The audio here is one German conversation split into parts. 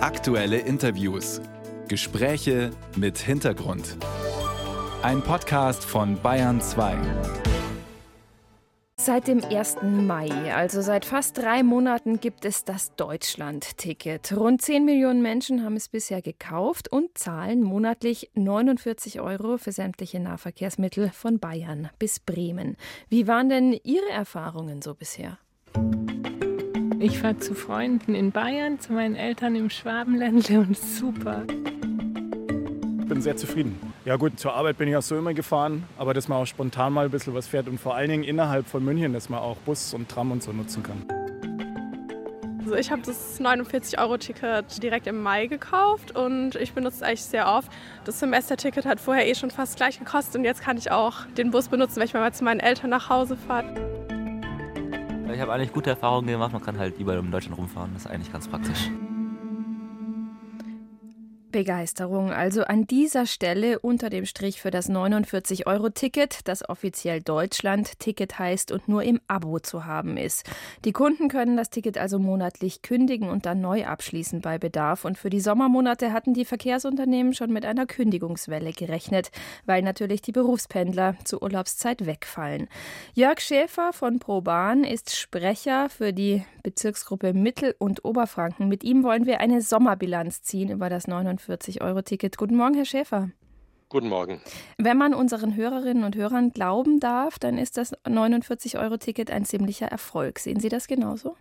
Aktuelle Interviews. Gespräche mit Hintergrund. Ein Podcast von Bayern 2. Seit dem 1. Mai, also seit fast drei Monaten, gibt es das Deutschland-Ticket. Rund 10 Millionen Menschen haben es bisher gekauft und zahlen monatlich 49 Euro für sämtliche Nahverkehrsmittel von Bayern bis Bremen. Wie waren denn Ihre Erfahrungen so bisher? Ich fahre zu Freunden in Bayern, zu meinen Eltern im Schwabenländle und super. Ich bin sehr zufrieden. Ja gut, zur Arbeit bin ich auch so immer gefahren, aber dass man auch spontan mal ein bisschen was fährt und vor allen Dingen innerhalb von München, dass man auch Bus und Tram und so nutzen kann. Also ich habe das 49-Euro-Ticket direkt im Mai gekauft und ich benutze es eigentlich sehr oft. Das Semesterticket hat vorher eh schon fast gleich gekostet und jetzt kann ich auch den Bus benutzen, wenn ich mal zu meinen Eltern nach Hause fahre. Ich habe eigentlich gute Erfahrungen gemacht. Man kann halt überall in Deutschland rumfahren. Das ist eigentlich ganz praktisch. Begeisterung also an dieser Stelle unter dem Strich für das 49-Euro-Ticket, das offiziell Deutschland-Ticket heißt und nur im Abo zu haben ist. Die Kunden können das Ticket also monatlich kündigen und dann neu abschließen bei Bedarf. Und für die Sommermonate hatten die Verkehrsunternehmen schon mit einer Kündigungswelle gerechnet, weil natürlich die Berufspendler zur Urlaubszeit wegfallen. Jörg Schäfer von ProBahn ist Sprecher für die Bezirksgruppe Mittel- und Oberfranken. Mit ihm wollen wir eine Sommerbilanz ziehen über das 49 49-Euro-Ticket. Guten Morgen, Herr Schäfer. Guten Morgen. Wenn man unseren Hörerinnen und Hörern glauben darf, dann ist das 49-Euro-Ticket ein ziemlicher Erfolg. Sehen Sie das genauso?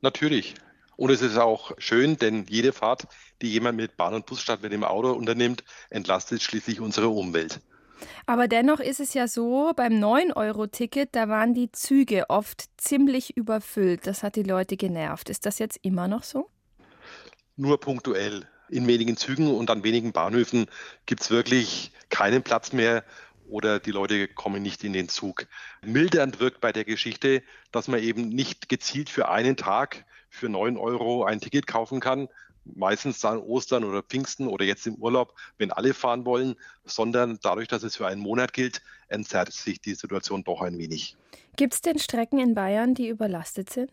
Natürlich. Und es ist auch schön, denn jede Fahrt, die jemand mit Bahn und Bus statt mit dem Auto unternimmt, entlastet schließlich unsere Umwelt. Aber dennoch ist es ja so, beim 9-Euro-Ticket, da waren die Züge oft ziemlich überfüllt. Das hat die Leute genervt. Ist das jetzt immer noch so? Nur punktuell in wenigen Zügen und an wenigen Bahnhöfen gibt es wirklich keinen Platz mehr oder die Leute kommen nicht in den Zug. Mildernd wirkt bei der Geschichte, dass man eben nicht gezielt für einen Tag für 9 Euro ein Ticket kaufen kann, meistens dann Ostern oder Pfingsten oder jetzt im Urlaub, wenn alle fahren wollen, sondern dadurch, dass es für einen Monat gilt, entzerrt sich die Situation doch ein wenig. Gibt es denn Strecken in Bayern, die überlastet sind?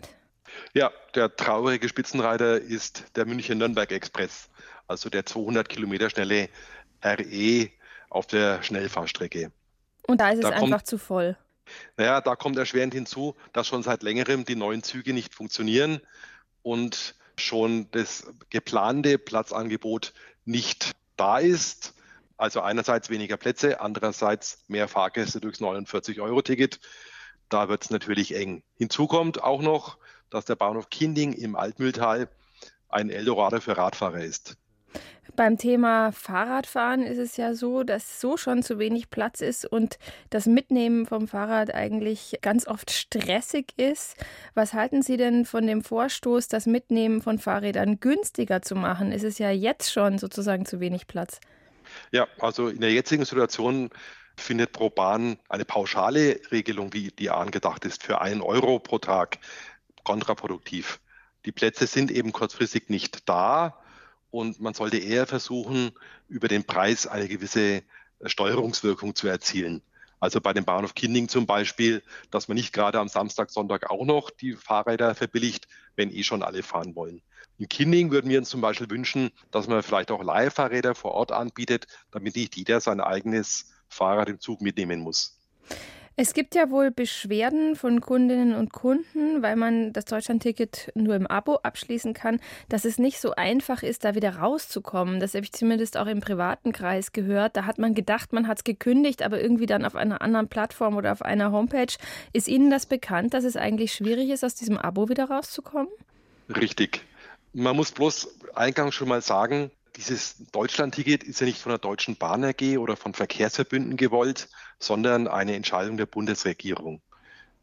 Ja, der traurige Spitzenreiter ist der München-Nürnberg-Express, also der 200 Kilometer schnelle RE auf der Schnellfahrstrecke. Und da ist da es kommt, einfach zu voll. Naja, da kommt erschwerend hinzu, dass schon seit längerem die neuen Züge nicht funktionieren und schon das geplante Platzangebot nicht da ist. Also einerseits weniger Plätze, andererseits mehr Fahrgäste durchs 49-Euro-Ticket. Da wird es natürlich eng. Hinzu kommt auch noch, dass der Bahnhof Kinding im Altmühltal ein Eldorado für Radfahrer ist. Beim Thema Fahrradfahren ist es ja so, dass so schon zu wenig Platz ist und das Mitnehmen vom Fahrrad eigentlich ganz oft stressig ist. Was halten Sie denn von dem Vorstoß, das Mitnehmen von Fahrrädern günstiger zu machen? Ist es ja jetzt schon sozusagen zu wenig Platz? Ja, also in der jetzigen Situation findet pro Bahn eine pauschale Regelung, wie die angedacht ist, für einen Euro pro Tag kontraproduktiv. Die Plätze sind eben kurzfristig nicht da und man sollte eher versuchen, über den Preis eine gewisse Steuerungswirkung zu erzielen. Also bei dem Bahnhof Kinding zum Beispiel, dass man nicht gerade am Samstag, Sonntag auch noch die Fahrräder verbilligt, wenn eh schon alle fahren wollen. In Kinding würden wir uns zum Beispiel wünschen, dass man vielleicht auch Leihfahrräder vor Ort anbietet, damit nicht jeder sein eigenes Fahrrad im Zug mitnehmen muss. Es gibt ja wohl Beschwerden von Kundinnen und Kunden, weil man das Deutschlandticket nur im Abo abschließen kann, dass es nicht so einfach ist, da wieder rauszukommen. Das habe ich zumindest auch im privaten Kreis gehört. Da hat man gedacht, man hat es gekündigt, aber irgendwie dann auf einer anderen Plattform oder auf einer Homepage. Ist Ihnen das bekannt, dass es eigentlich schwierig ist, aus diesem Abo wieder rauszukommen? Richtig. Man muss bloß eingangs schon mal sagen, dieses Deutschland-Ticket ist ja nicht von der Deutschen Bahn AG oder von Verkehrsverbünden gewollt, sondern eine Entscheidung der Bundesregierung.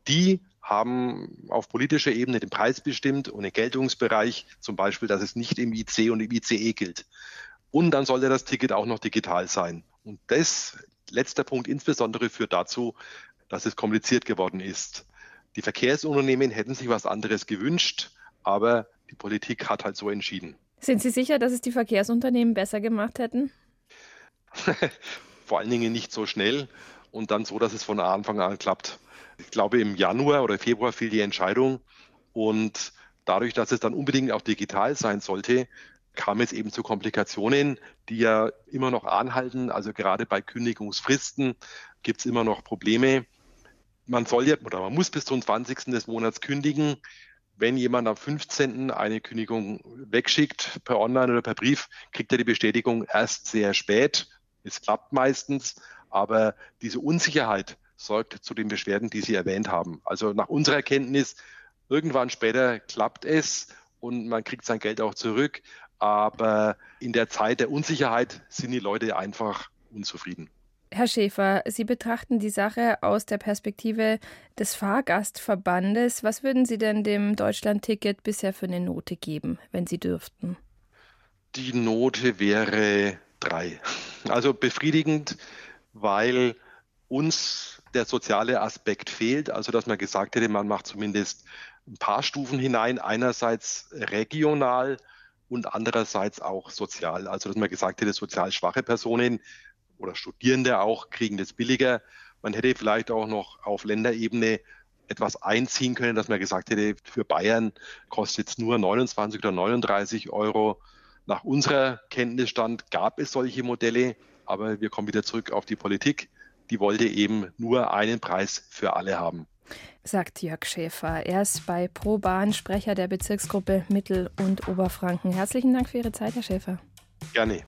Die haben auf politischer Ebene den Preis bestimmt und den Geltungsbereich, zum Beispiel, dass es nicht im IC und im ICE gilt. Und dann sollte das Ticket auch noch digital sein. Und das, letzter Punkt insbesondere, führt dazu, dass es kompliziert geworden ist. Die Verkehrsunternehmen hätten sich was anderes gewünscht, aber die Politik hat halt so entschieden. Sind Sie sicher, dass es die Verkehrsunternehmen besser gemacht hätten? Vor allen Dingen nicht so schnell und dann so, dass es von Anfang an klappt. Ich glaube, im Januar oder Februar fiel die Entscheidung und dadurch, dass es dann unbedingt auch digital sein sollte, kam es eben zu Komplikationen, die ja immer noch anhalten. Also gerade bei Kündigungsfristen gibt es immer noch Probleme. Man soll ja oder man muss bis zum 20. des Monats kündigen. Wenn jemand am 15. eine Kündigung wegschickt, per Online oder per Brief, kriegt er die Bestätigung erst sehr spät. Es klappt meistens, aber diese Unsicherheit sorgt zu den Beschwerden, die Sie erwähnt haben. Also nach unserer Erkenntnis, irgendwann später klappt es und man kriegt sein Geld auch zurück. Aber in der Zeit der Unsicherheit sind die Leute einfach unzufrieden. Herr Schäfer, Sie betrachten die Sache aus der Perspektive des Fahrgastverbandes. Was würden Sie denn dem Deutschland-Ticket bisher für eine Note geben, wenn Sie dürften? Die Note wäre drei. Also befriedigend, weil uns der soziale Aspekt fehlt. Also dass man gesagt hätte, man macht zumindest ein paar Stufen hinein. Einerseits regional und andererseits auch sozial. Also dass man gesagt hätte, sozial schwache Personen oder Studierende auch kriegen das billiger. Man hätte vielleicht auch noch auf Länderebene etwas einziehen können, dass man gesagt hätte, für Bayern kostet es nur 29 oder 39 Euro. Nach unserer Kenntnisstand gab es solche Modelle, aber wir kommen wieder zurück auf die Politik. Die wollte eben nur einen Preis für alle haben sagt Jörg Schäfer. Er ist bei ProBahn Sprecher der Bezirksgruppe Mittel- und Oberfranken. Herzlichen Dank für Ihre Zeit, Herr Schäfer. Gerne.